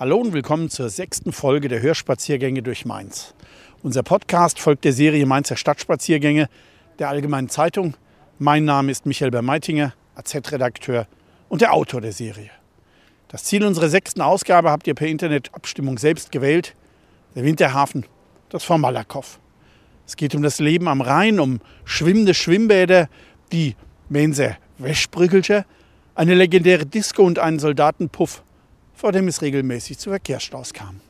Hallo und willkommen zur sechsten Folge der Hörspaziergänge durch Mainz. Unser Podcast folgt der Serie Mainzer Stadtspaziergänge der Allgemeinen Zeitung. Mein Name ist Michael Bermeitinger, AZ-Redakteur und der Autor der Serie. Das Ziel unserer sechsten Ausgabe habt ihr per Internetabstimmung selbst gewählt. Der Winterhafen, das von Malakow. Es geht um das Leben am Rhein, um schwimmende Schwimmbäder, die Menser Wäschbrüggelche, eine legendäre Disco und einen Soldatenpuff vor dem es regelmäßig zu Verkehrsstaus kam.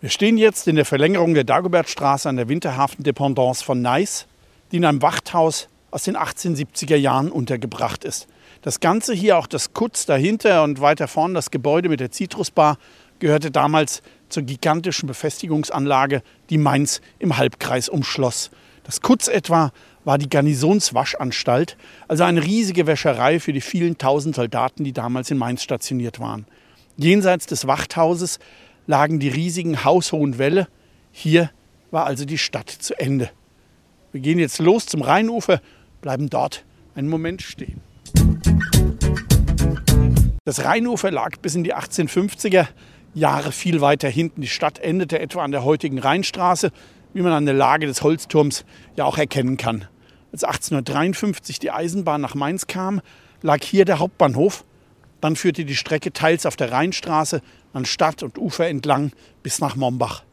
Wir stehen jetzt in der Verlängerung der Dagobertstraße an der Winterhafen-Dependance von Neis, die in einem Wachthaus aus den 1870er Jahren untergebracht ist. Das Ganze hier, auch das Kutz dahinter und weiter vorne das Gebäude mit der Zitrusbar, gehörte damals zur gigantischen Befestigungsanlage, die Mainz im Halbkreis umschloss. Das Kutz etwa war die Garnisonswaschanstalt, also eine riesige Wäscherei für die vielen tausend Soldaten, die damals in Mainz stationiert waren. Jenseits des Wachthauses lagen die riesigen haushohen Wälle. Hier war also die Stadt zu Ende. Wir gehen jetzt los zum Rheinufer, bleiben dort einen Moment stehen. Das Rheinufer lag bis in die 1850er Jahre viel weiter hinten. Die Stadt endete etwa an der heutigen Rheinstraße, wie man an der Lage des Holzturms ja auch erkennen kann. Als 1853 die Eisenbahn nach Mainz kam, lag hier der Hauptbahnhof. Dann führte die Strecke teils auf der Rheinstraße an Stadt und Ufer entlang bis nach Mombach.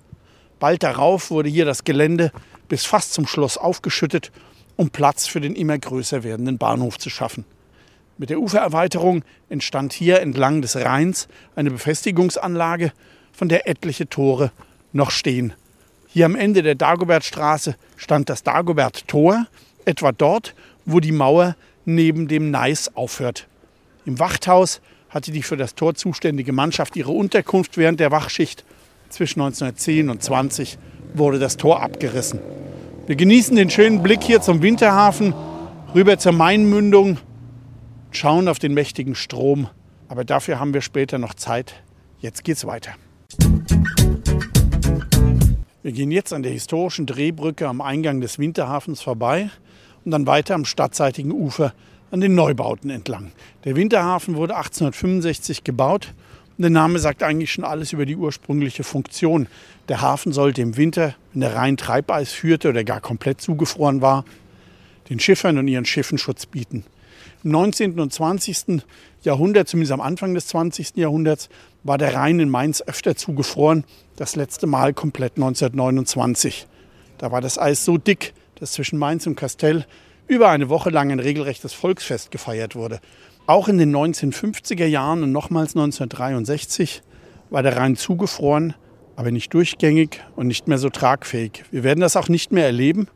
Bald darauf wurde hier das Gelände bis fast zum Schloss aufgeschüttet, um Platz für den immer größer werdenden Bahnhof zu schaffen. Mit der Ufererweiterung entstand hier entlang des Rheins eine Befestigungsanlage, von der etliche Tore noch stehen. Hier am Ende der Dagobertstraße stand das Dagobert-Tor, etwa dort, wo die Mauer neben dem Neis aufhört. Im Wachthaus hatte die für das Tor zuständige Mannschaft ihre Unterkunft während der Wachschicht. Zwischen 1910 und 20 wurde das Tor abgerissen. Wir genießen den schönen Blick hier zum Winterhafen, rüber zur Mainmündung, schauen auf den mächtigen Strom. Aber dafür haben wir später noch Zeit. Jetzt geht's weiter. Wir gehen jetzt an der historischen Drehbrücke am Eingang des Winterhafens vorbei und dann weiter am stadtseitigen Ufer an den Neubauten entlang. Der Winterhafen wurde 1865 gebaut der Name sagt eigentlich schon alles über die ursprüngliche Funktion. Der Hafen sollte im Winter, wenn der Rhein Treibeis führte oder gar komplett zugefroren war, den Schiffern und ihren Schiffen Schutz bieten. Im 19. und 20. Jahrhundert, zumindest am Anfang des 20. Jahrhunderts, war der Rhein in Mainz öfter zugefroren. Das letzte Mal komplett 1929. Da war das Eis so dick, dass zwischen Mainz und Kastell über eine Woche lang ein regelrechtes Volksfest gefeiert wurde. Auch in den 1950er Jahren und nochmals 1963 war der Rhein zugefroren, aber nicht durchgängig und nicht mehr so tragfähig. Wir werden das auch nicht mehr erleben.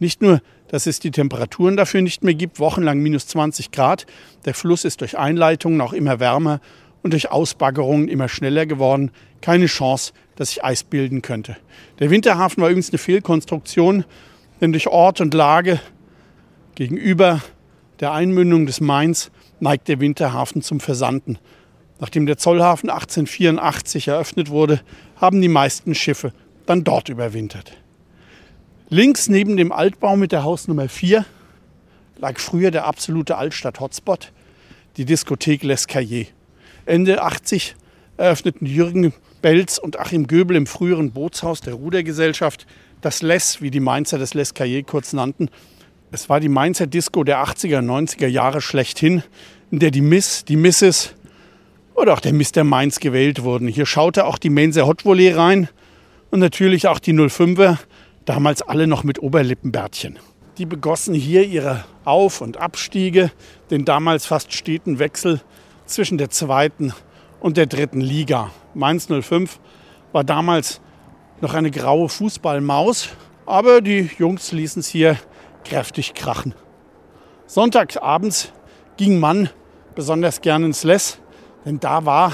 Nicht nur, dass es die Temperaturen dafür nicht mehr gibt, wochenlang minus 20 Grad. Der Fluss ist durch Einleitungen auch immer wärmer und durch Ausbaggerungen immer schneller geworden. Keine Chance, dass sich Eis bilden könnte. Der Winterhafen war übrigens eine Fehlkonstruktion durch Ort und Lage gegenüber der Einmündung des Mains neigt der Winterhafen zum Versanden. Nachdem der Zollhafen 1884 eröffnet wurde, haben die meisten Schiffe dann dort überwintert. Links neben dem Altbau mit der Hausnummer 4 lag früher der absolute Altstadt-Hotspot, die Diskothek L'Escalier. Ende 80 eröffneten Jürgen Belz und Achim Göbel im früheren Bootshaus der Rudergesellschaft das Les, wie die Mainzer das Les Cahier kurz nannten. Es war die Mainzer Disco der 80er, 90er Jahre schlechthin, in der die Miss, die Misses oder auch der Mr. Mainz gewählt wurden. Hier schaute auch die Mainzer Hot Volley rein und natürlich auch die 05er, damals alle noch mit Oberlippenbärtchen. Die begossen hier ihre Auf- und Abstiege, den damals fast steten Wechsel zwischen der zweiten und der dritten Liga. Mainz 05 war damals noch eine graue Fußballmaus, aber die Jungs ließen es hier kräftig krachen. Sonntagsabends ging man besonders gern ins Les, denn da war,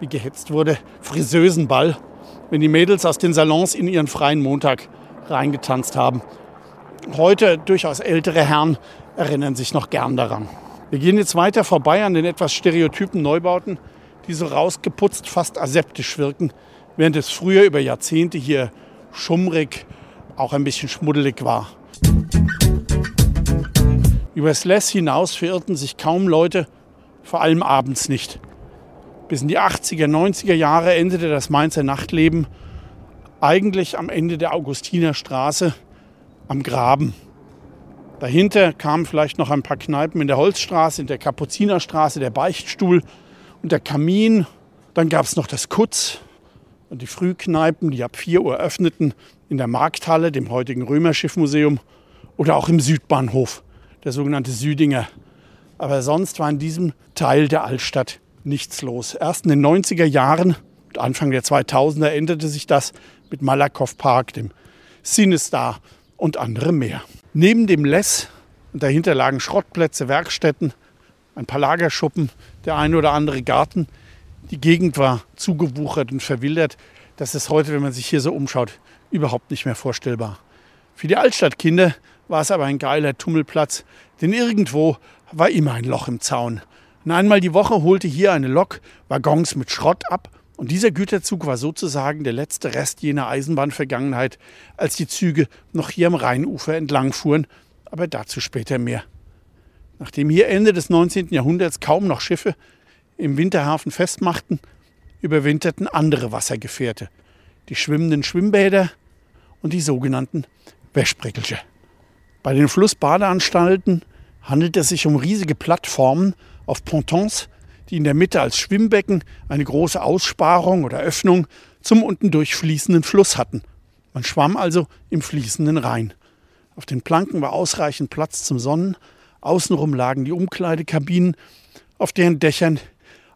wie gehetzt wurde, Friseusenball, wenn die Mädels aus den Salons in ihren freien Montag reingetanzt haben. Heute durchaus ältere Herren erinnern sich noch gern daran. Wir gehen jetzt weiter vorbei an den etwas stereotypen Neubauten, die so rausgeputzt, fast aseptisch wirken, während es früher über Jahrzehnte hier schummrig, auch ein bisschen schmuddelig war. Über Sless hinaus verirrten sich kaum Leute, vor allem abends nicht. Bis in die 80er, 90er Jahre endete das Mainzer Nachtleben eigentlich am Ende der Augustinerstraße am Graben. Dahinter kamen vielleicht noch ein paar Kneipen in der Holzstraße, in der Kapuzinerstraße, der Beichtstuhl und der Kamin. Dann gab es noch das Kutz und die Frühkneipen, die ab 4 Uhr öffneten, in der Markthalle, dem heutigen Römerschiffmuseum oder auch im Südbahnhof, der sogenannte Südinger. Aber sonst war in diesem Teil der Altstadt nichts los. Erst in den 90er Jahren, Anfang der 2000er, änderte sich das mit Malakoff Park, dem Cinestar und anderem mehr. Neben dem Less, und dahinter lagen Schrottplätze, Werkstätten, ein paar Lagerschuppen, der ein oder andere Garten. Die Gegend war zugewuchert und verwildert. Das ist heute, wenn man sich hier so umschaut, überhaupt nicht mehr vorstellbar. Für die Altstadtkinder war es aber ein geiler Tummelplatz, denn irgendwo war immer ein Loch im Zaun. Und einmal die Woche holte hier eine Lok Waggons mit Schrott ab und dieser Güterzug war sozusagen der letzte Rest jener Eisenbahnvergangenheit, als die Züge noch hier am Rheinufer entlang fuhren, aber dazu später mehr. Nachdem hier Ende des 19. Jahrhunderts kaum noch Schiffe im Winterhafen festmachten, überwinterten andere Wassergefährte, die schwimmenden Schwimmbäder und die sogenannten Wäschbrickelche. Bei den Flussbadeanstalten handelt es sich um riesige Plattformen auf Pontons, die in der Mitte als Schwimmbecken eine große Aussparung oder Öffnung zum unten durchfließenden Fluss hatten. Man schwamm also im fließenden Rhein. Auf den Planken war ausreichend Platz zum Sonnen, außenrum lagen die Umkleidekabinen, auf deren Dächern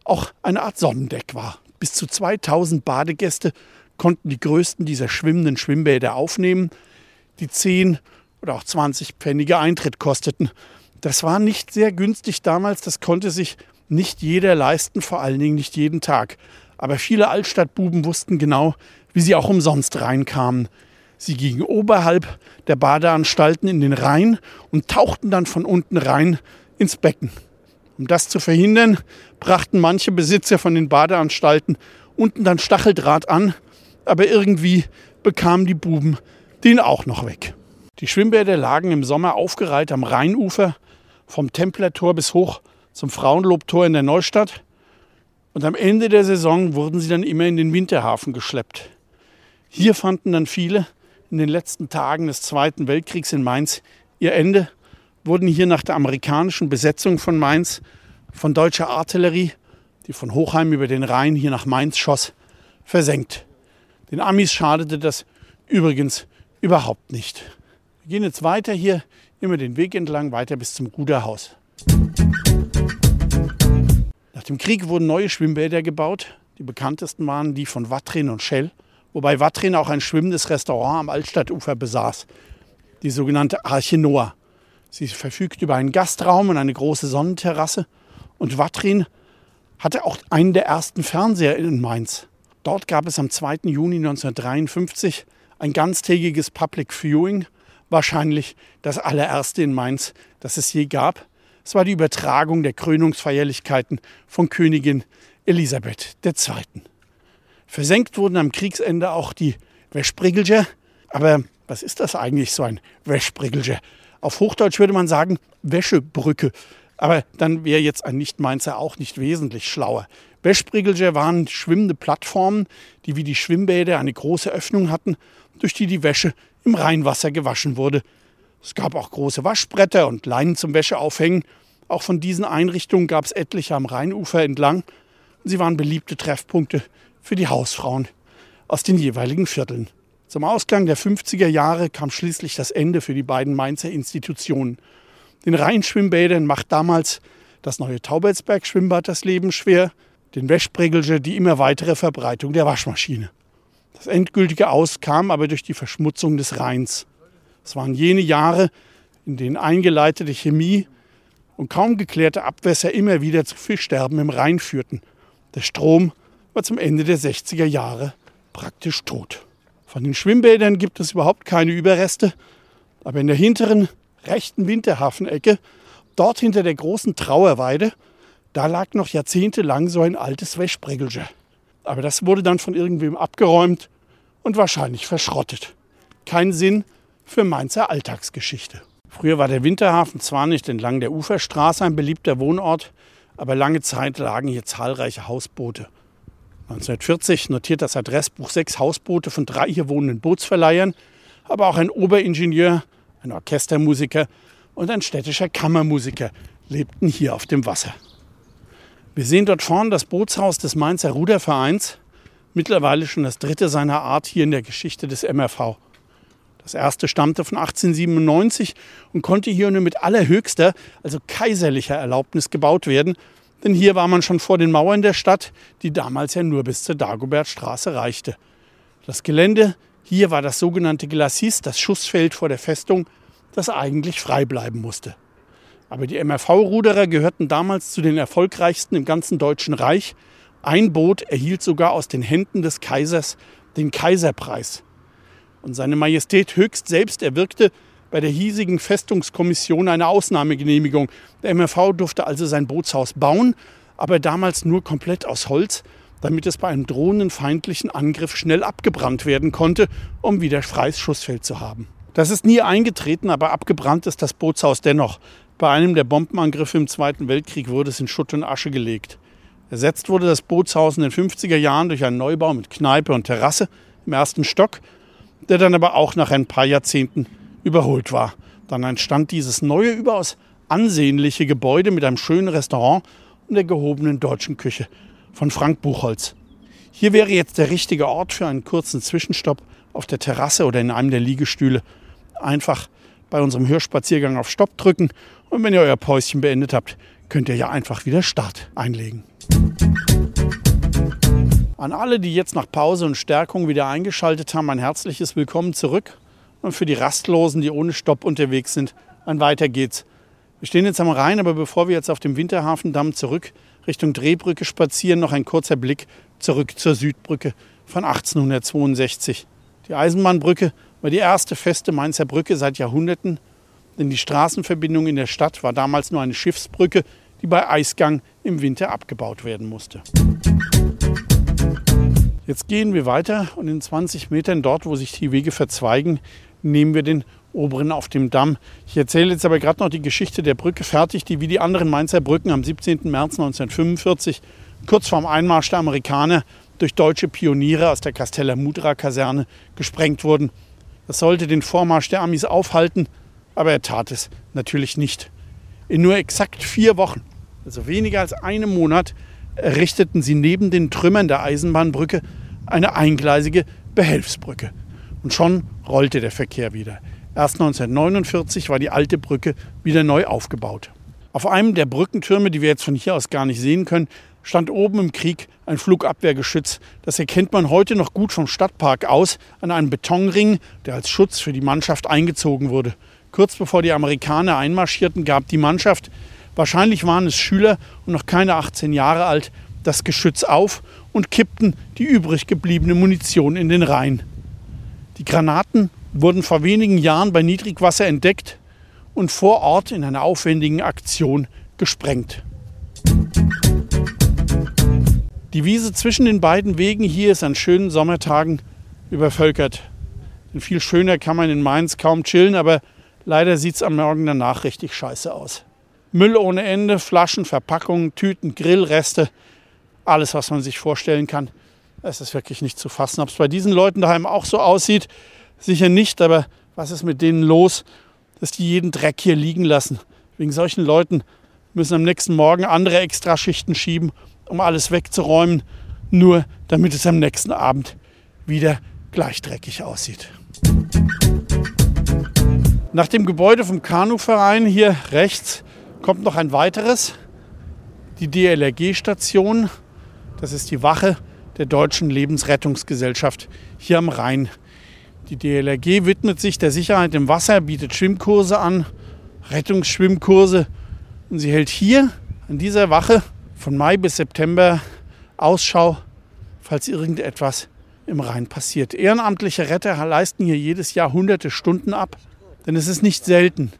auch eine Art Sonnendeck war. Bis zu 2000 Badegäste konnten die größten dieser schwimmenden Schwimmbäder aufnehmen, die 10 oder auch 20 Pfennige Eintritt kosteten. Das war nicht sehr günstig damals, das konnte sich nicht jeder leisten, vor allen Dingen nicht jeden Tag. Aber viele Altstadtbuben wussten genau, wie sie auch umsonst reinkamen. Sie gingen oberhalb der Badeanstalten in den Rhein und tauchten dann von unten rein ins Becken. Um das zu verhindern, brachten manche Besitzer von den Badeanstalten unten dann Stacheldraht an, aber irgendwie bekamen die Buben den auch noch weg. Die Schwimmbäder lagen im Sommer aufgereiht am Rheinufer, vom Templertor bis hoch zum Frauenlobtor in der Neustadt. Und am Ende der Saison wurden sie dann immer in den Winterhafen geschleppt. Hier fanden dann viele in den letzten Tagen des Zweiten Weltkriegs in Mainz ihr Ende, wurden hier nach der amerikanischen Besetzung von Mainz von deutscher Artillerie, die von Hochheim über den Rhein hier nach Mainz schoss, versenkt. Den Amis schadete das übrigens überhaupt nicht. Wir gehen jetzt weiter hier, immer den Weg entlang, weiter bis zum Ruderhaus. Nach dem Krieg wurden neue Schwimmbäder gebaut. Die bekanntesten waren die von Watrin und Schell, wobei Watrin auch ein schwimmendes Restaurant am Altstadtufer besaß, die sogenannte Arche Noah. Sie verfügt über einen Gastraum und eine große Sonnenterrasse. Und Watrin hatte auch einen der ersten Fernseher in Mainz. Dort gab es am 2. Juni 1953 ein ganztägiges Public Viewing, wahrscheinlich das allererste in Mainz, das es je gab. Es war die Übertragung der Krönungsfeierlichkeiten von Königin Elisabeth II. Versenkt wurden am Kriegsende auch die Wäschbriggelger. Aber was ist das eigentlich, so ein Wäschbriggelger? Auf Hochdeutsch würde man sagen Wäschebrücke. Aber dann wäre jetzt ein Nicht-Mainzer auch nicht wesentlich schlauer. Wäschbriggelger waren schwimmende Plattformen, die wie die Schwimmbäder eine große Öffnung hatten, durch die die Wäsche im Rheinwasser gewaschen wurde. Es gab auch große Waschbretter und Leinen zum Wäscheaufhängen. Auch von diesen Einrichtungen gab es etliche am Rheinufer entlang. Sie waren beliebte Treffpunkte für die Hausfrauen aus den jeweiligen Vierteln. Zum Ausgang der 50er Jahre kam schließlich das Ende für die beiden Mainzer Institutionen. Den Rheinschwimmbädern macht damals das neue Taubelsberg-Schwimmbad das Leben schwer, den Wäschbregelge die immer weitere Verbreitung der Waschmaschine. Das endgültige Aus kam aber durch die Verschmutzung des Rheins. Es waren jene Jahre, in denen eingeleitete Chemie und kaum geklärte Abwässer immer wieder zu Fischsterben im Rhein führten. Der Strom war zum Ende der 60er Jahre praktisch tot. Von den Schwimmbädern gibt es überhaupt keine Überreste, aber in der hinteren rechten Winterhafenecke, dort hinter der großen Trauerweide, da lag noch jahrzehntelang so ein altes Wäschbregelge. Aber das wurde dann von irgendwem abgeräumt und wahrscheinlich verschrottet. Kein Sinn für Mainzer Alltagsgeschichte. Früher war der Winterhafen zwar nicht entlang der Uferstraße ein beliebter Wohnort, aber lange Zeit lagen hier zahlreiche Hausboote. 1940 notiert das Adressbuch sechs Hausboote von drei hier wohnenden Bootsverleihern, aber auch ein Oberingenieur, ein Orchestermusiker und ein städtischer Kammermusiker lebten hier auf dem Wasser. Wir sehen dort vorne das Bootshaus des Mainzer Rudervereins, mittlerweile schon das dritte seiner Art hier in der Geschichte des MRV. Das erste stammte von 1897 und konnte hier nur mit allerhöchster, also kaiserlicher Erlaubnis gebaut werden, denn hier war man schon vor den Mauern der Stadt, die damals ja nur bis zur Dagobertstraße reichte. Das Gelände hier war das sogenannte Glacis, das Schussfeld vor der Festung, das eigentlich frei bleiben musste. Aber die MRV-Ruderer gehörten damals zu den erfolgreichsten im ganzen Deutschen Reich. Ein Boot erhielt sogar aus den Händen des Kaisers den Kaiserpreis. Und seine Majestät höchst selbst erwirkte bei der hiesigen Festungskommission eine Ausnahmegenehmigung. Der MRV durfte also sein Bootshaus bauen, aber damals nur komplett aus Holz, damit es bei einem drohenden feindlichen Angriff schnell abgebrannt werden konnte, um wieder freies Schussfeld zu haben. Das ist nie eingetreten, aber abgebrannt ist das Bootshaus dennoch. Bei einem der Bombenangriffe im Zweiten Weltkrieg wurde es in Schutt und Asche gelegt. Ersetzt wurde das Bootshaus in den 50er Jahren durch einen Neubau mit Kneipe und Terrasse im ersten Stock, der dann aber auch nach ein paar Jahrzehnten überholt war. Dann entstand dieses neue, überaus ansehnliche Gebäude mit einem schönen Restaurant und der gehobenen deutschen Küche von Frank Buchholz. Hier wäre jetzt der richtige Ort für einen kurzen Zwischenstopp auf der Terrasse oder in einem der Liegestühle. Einfach bei unserem Hörspaziergang auf Stopp drücken und wenn ihr euer Päuschen beendet habt, könnt ihr ja einfach wieder Start einlegen. An alle, die jetzt nach Pause und Stärkung wieder eingeschaltet haben, ein herzliches Willkommen zurück. Und für die Rastlosen, die ohne Stopp unterwegs sind, ein Weiter geht's. Wir stehen jetzt am Rhein, aber bevor wir jetzt auf dem Winterhafendamm zurück Richtung Drehbrücke spazieren, noch ein kurzer Blick zurück zur Südbrücke von 1862. Die Eisenbahnbrücke war die erste feste Mainzer Brücke seit Jahrhunderten, denn die Straßenverbindung in der Stadt war damals nur eine Schiffsbrücke, die bei Eisgang im Winter abgebaut werden musste. Jetzt gehen wir weiter und in 20 Metern dort, wo sich die Wege verzweigen, nehmen wir den oberen auf dem Damm. Ich erzähle jetzt aber gerade noch die Geschichte der Brücke fertig, die wie die anderen Mainzer Brücken am 17. März 1945, kurz vorm Einmarsch der Amerikaner, durch deutsche Pioniere aus der Casteller Mudra Kaserne gesprengt wurden. Das sollte den Vormarsch der Amis aufhalten, aber er tat es natürlich nicht. In nur exakt vier Wochen, also weniger als einem Monat, errichteten sie neben den Trümmern der Eisenbahnbrücke eine eingleisige Behelfsbrücke. Und schon rollte der Verkehr wieder. Erst 1949 war die alte Brücke wieder neu aufgebaut. Auf einem der Brückentürme, die wir jetzt von hier aus gar nicht sehen können, stand oben im Krieg ein Flugabwehrgeschütz. Das erkennt man heute noch gut vom Stadtpark aus an einem Betonring, der als Schutz für die Mannschaft eingezogen wurde. Kurz bevor die Amerikaner einmarschierten, gab die Mannschaft, wahrscheinlich waren es Schüler und noch keine 18 Jahre alt, das Geschütz auf und kippten die übrig gebliebene Munition in den Rhein. Die Granaten wurden vor wenigen Jahren bei Niedrigwasser entdeckt und vor Ort in einer aufwendigen Aktion gesprengt. Die Wiese zwischen den beiden Wegen hier ist an schönen Sommertagen übervölkert. Denn viel schöner kann man in Mainz kaum chillen, aber leider sieht es am Morgen danach richtig scheiße aus. Müll ohne Ende, Flaschen, Verpackungen, Tüten, Grillreste, alles, was man sich vorstellen kann. Es ist wirklich nicht zu fassen. Ob es bei diesen Leuten daheim auch so aussieht, sicher nicht. Aber was ist mit denen los, dass die jeden Dreck hier liegen lassen? Wegen solchen Leuten müssen am nächsten Morgen andere Extraschichten schieben, um alles wegzuräumen, nur damit es am nächsten Abend wieder gleich dreckig aussieht. Nach dem Gebäude vom Kanuverein hier rechts kommt noch ein weiteres, die DLRG-Station. Das ist die Wache der Deutschen Lebensrettungsgesellschaft hier am Rhein. Die DLRG widmet sich der Sicherheit im Wasser, bietet Schwimmkurse an, Rettungsschwimmkurse. Und sie hält hier an dieser Wache von Mai bis September Ausschau, falls irgendetwas im Rhein passiert. Ehrenamtliche Retter leisten hier jedes Jahr hunderte Stunden ab, denn es ist nicht selten,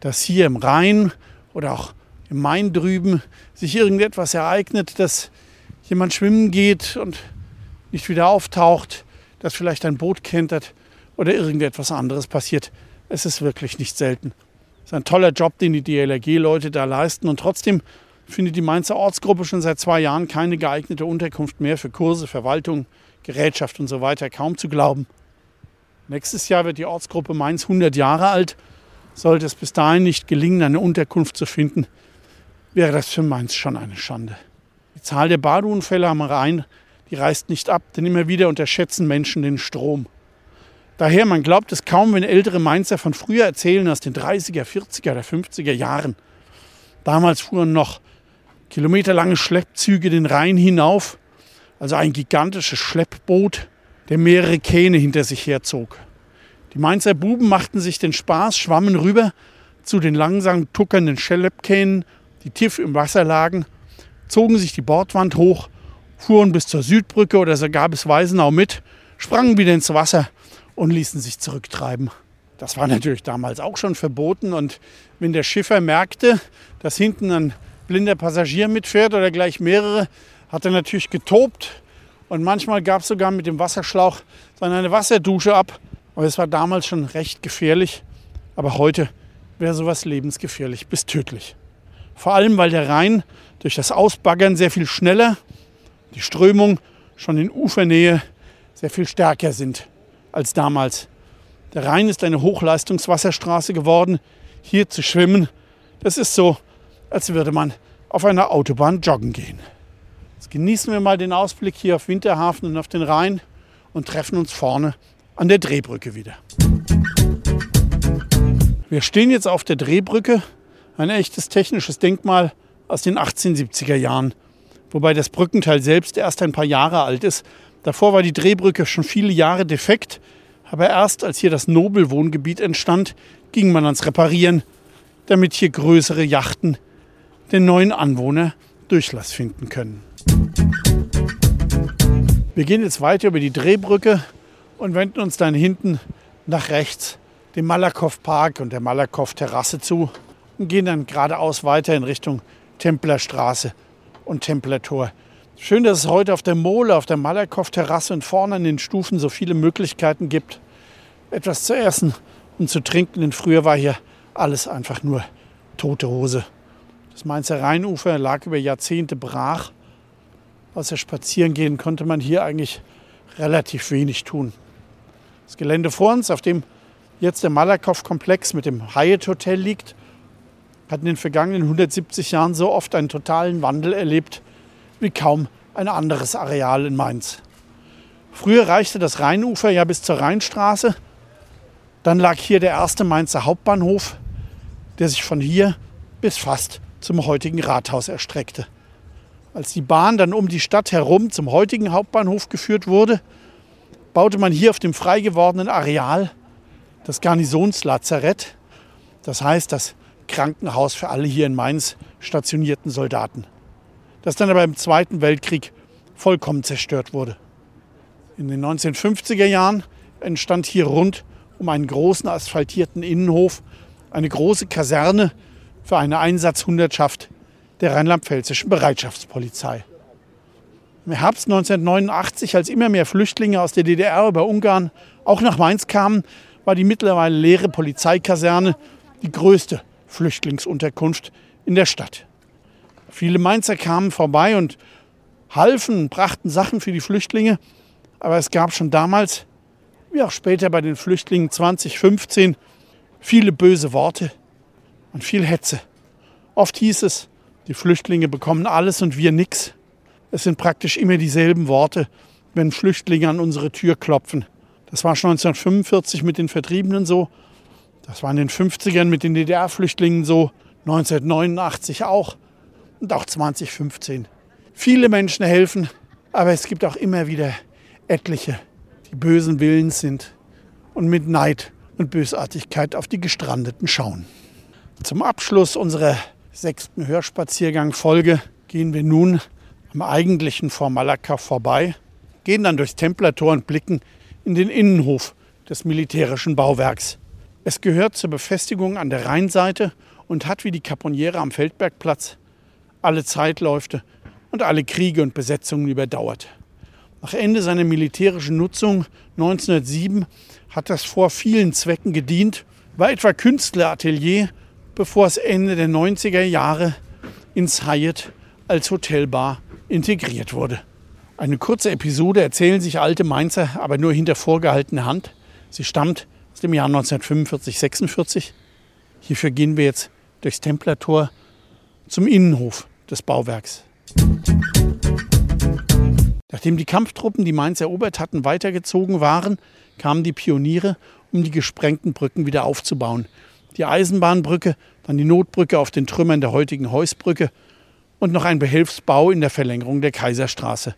dass hier im Rhein oder auch im Main drüben sich irgendetwas ereignet, dass jemand schwimmen geht und nicht wieder auftaucht, dass vielleicht ein Boot kentert oder irgendetwas anderes passiert. Es ist wirklich nicht selten. Es ist ein toller Job, den die DLRG-Leute da leisten und trotzdem findet die Mainzer Ortsgruppe schon seit zwei Jahren keine geeignete Unterkunft mehr für Kurse, Verwaltung, Gerätschaft und so weiter. Kaum zu glauben. Nächstes Jahr wird die Ortsgruppe Mainz 100 Jahre alt. Sollte es bis dahin nicht gelingen, eine Unterkunft zu finden, wäre das für Mainz schon eine Schande. Zahl der Badeunfälle am Rhein, die reißt nicht ab, denn immer wieder unterschätzen Menschen den Strom. Daher, man glaubt es kaum, wenn ältere Mainzer von früher erzählen, aus den 30er, 40er oder 50er Jahren. Damals fuhren noch kilometerlange Schleppzüge den Rhein hinauf, also ein gigantisches Schleppboot, der mehrere Kähne hinter sich herzog. Die Mainzer Buben machten sich den Spaß, schwammen rüber zu den langsam tuckernden Schleppkähnen, die tief im Wasser lagen, zogen sich die Bordwand hoch, fuhren bis zur Südbrücke oder sogar bis Weisenau mit, sprangen wieder ins Wasser und ließen sich zurücktreiben. Das war natürlich damals auch schon verboten und wenn der Schiffer merkte, dass hinten ein blinder Passagier mitfährt oder gleich mehrere, hat er natürlich getobt. Und manchmal gab es sogar mit dem Wasserschlauch dann eine Wasserdusche ab. Aber es war damals schon recht gefährlich. Aber heute wäre sowas lebensgefährlich bis tödlich. Vor allem, weil der Rhein durch das Ausbaggern sehr viel schneller, die Strömung schon in Ufernähe sehr viel stärker sind als damals. Der Rhein ist eine Hochleistungswasserstraße geworden. Hier zu schwimmen, das ist so, als würde man auf einer Autobahn joggen gehen. Jetzt genießen wir mal den Ausblick hier auf Winterhafen und auf den Rhein und treffen uns vorne an der Drehbrücke wieder. Wir stehen jetzt auf der Drehbrücke, ein echtes technisches Denkmal aus den 1870er Jahren, wobei das Brückenteil selbst erst ein paar Jahre alt ist. Davor war die Drehbrücke schon viele Jahre defekt, aber erst als hier das Nobelwohngebiet entstand, ging man ans Reparieren, damit hier größere Yachten den neuen Anwohner Durchlass finden können. Wir gehen jetzt weiter über die Drehbrücke und wenden uns dann hinten nach rechts dem Malakow Park und der Malakow Terrasse zu und gehen dann geradeaus weiter in Richtung Templerstraße und Templertor. Schön, dass es heute auf der Mole, auf der Malakow Terrasse und vorne an den Stufen so viele Möglichkeiten gibt, etwas zu essen und zu trinken. Denn früher war hier alles einfach nur tote Hose. Das Mainzer Rheinufer lag über Jahrzehnte brach. Außer spazieren gehen konnte man hier eigentlich relativ wenig tun. Das Gelände vor uns, auf dem jetzt der Malakow-Komplex mit dem Hyatt Hotel liegt, hat in den vergangenen 170 Jahren so oft einen totalen Wandel erlebt wie kaum ein anderes Areal in Mainz. Früher reichte das Rheinufer ja bis zur Rheinstraße. Dann lag hier der erste Mainzer Hauptbahnhof, der sich von hier bis fast zum heutigen Rathaus erstreckte. Als die Bahn dann um die Stadt herum zum heutigen Hauptbahnhof geführt wurde, baute man hier auf dem frei gewordenen Areal das Garnisonslazarett, das heißt das Krankenhaus für alle hier in Mainz stationierten Soldaten, das dann aber im Zweiten Weltkrieg vollkommen zerstört wurde. In den 1950er Jahren entstand hier rund um einen großen asphaltierten Innenhof eine große Kaserne für eine Einsatzhundertschaft der rheinland-pfälzischen Bereitschaftspolizei. Im Herbst 1989, als immer mehr Flüchtlinge aus der DDR über Ungarn auch nach Mainz kamen, war die mittlerweile leere Polizeikaserne die größte Flüchtlingsunterkunft in der Stadt. Viele Mainzer kamen vorbei und halfen, brachten Sachen für die Flüchtlinge, aber es gab schon damals, wie auch später bei den Flüchtlingen 2015, viele böse Worte, und viel Hetze. Oft hieß es, die Flüchtlinge bekommen alles und wir nichts. Es sind praktisch immer dieselben Worte, wenn Flüchtlinge an unsere Tür klopfen. Das war schon 1945 mit den Vertriebenen so. Das war in den 50ern mit den DDR-Flüchtlingen so. 1989 auch. Und auch 2015. Viele Menschen helfen, aber es gibt auch immer wieder etliche, die bösen Willens sind und mit Neid und Bösartigkeit auf die Gestrandeten schauen. Zum Abschluss unserer sechsten Hörspaziergang-Folge gehen wir nun am eigentlichen Formalaka vorbei, gehen dann durchs Templertor und blicken in den Innenhof des militärischen Bauwerks. Es gehört zur Befestigung an der Rheinseite und hat wie die Caponiere am Feldbergplatz alle Zeitläufe und alle Kriege und Besetzungen überdauert. Nach Ende seiner militärischen Nutzung 1907 hat das vor vielen Zwecken gedient, war etwa Künstleratelier bevor es Ende der 90er Jahre ins Hyatt als Hotelbar integriert wurde. Eine kurze Episode erzählen sich alte Mainzer, aber nur hinter vorgehaltener Hand. Sie stammt aus dem Jahr 1945-46. Hierfür gehen wir jetzt durchs Templertor zum Innenhof des Bauwerks. Nachdem die Kampftruppen, die Mainz erobert hatten, weitergezogen waren, kamen die Pioniere, um die gesprengten Brücken wieder aufzubauen die Eisenbahnbrücke, dann die Notbrücke auf den Trümmern der heutigen Heusbrücke und noch ein Behelfsbau in der Verlängerung der Kaiserstraße.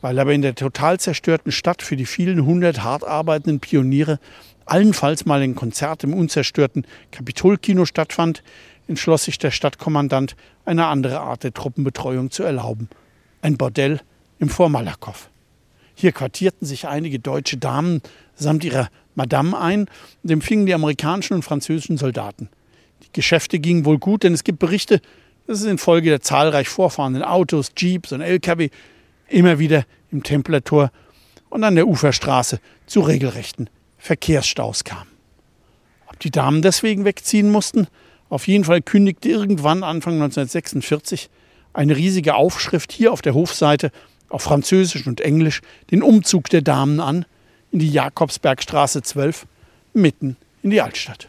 Weil aber in der total zerstörten Stadt für die vielen hundert hart arbeitenden Pioniere allenfalls mal ein Konzert im unzerstörten Kapitolkino stattfand, entschloss sich der Stadtkommandant, eine andere Art der Truppenbetreuung zu erlauben. Ein Bordell im Vormalakow. Hier quartierten sich einige deutsche Damen samt ihrer Madame ein und empfingen die amerikanischen und französischen Soldaten. Die Geschäfte gingen wohl gut, denn es gibt Berichte, dass es infolge der zahlreich vorfahrenden Autos, Jeeps und Lkw immer wieder im Templertor und an der Uferstraße zu regelrechten Verkehrsstaus kam. Ob die Damen deswegen wegziehen mussten? Auf jeden Fall kündigte irgendwann Anfang 1946 eine riesige Aufschrift hier auf der Hofseite auf Französisch und Englisch den Umzug der Damen an in die Jakobsbergstraße 12 mitten in die Altstadt.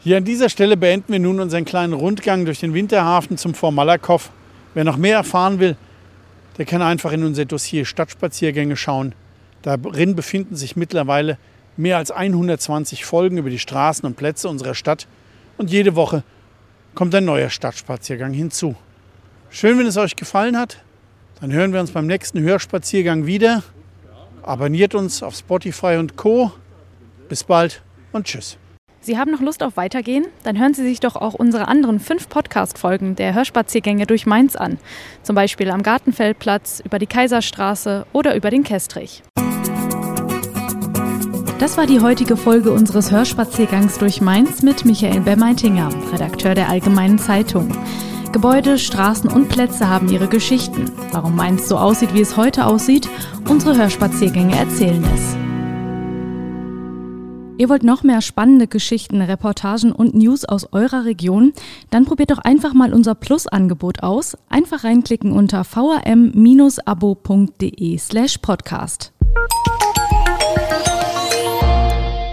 Hier an dieser Stelle beenden wir nun unseren kleinen Rundgang durch den Winterhafen zum Fort Malakow. Wer noch mehr erfahren will, der kann einfach in unser Dossier Stadtspaziergänge schauen. Darin befinden sich mittlerweile mehr als 120 Folgen über die Straßen und Plätze unserer Stadt und jede Woche kommt ein neuer Stadtspaziergang hinzu. Schön, wenn es euch gefallen hat. Dann hören wir uns beim nächsten Hörspaziergang wieder. Abonniert uns auf Spotify und Co. Bis bald und tschüss. Sie haben noch Lust auf Weitergehen? Dann hören Sie sich doch auch unsere anderen fünf Podcast-Folgen der Hörspaziergänge durch Mainz an. Zum Beispiel am Gartenfeldplatz, über die Kaiserstraße oder über den Kestrich. Das war die heutige Folge unseres Hörspaziergangs durch Mainz mit Michael Bermeitinger, Redakteur der Allgemeinen Zeitung. Gebäude, Straßen und Plätze haben ihre Geschichten. Warum Mainz so aussieht, wie es heute aussieht, unsere Hörspaziergänge erzählen es. Ihr wollt noch mehr spannende Geschichten, Reportagen und News aus eurer Region? Dann probiert doch einfach mal unser Plus-Angebot aus. Einfach reinklicken unter vrm-abo.de slash podcast.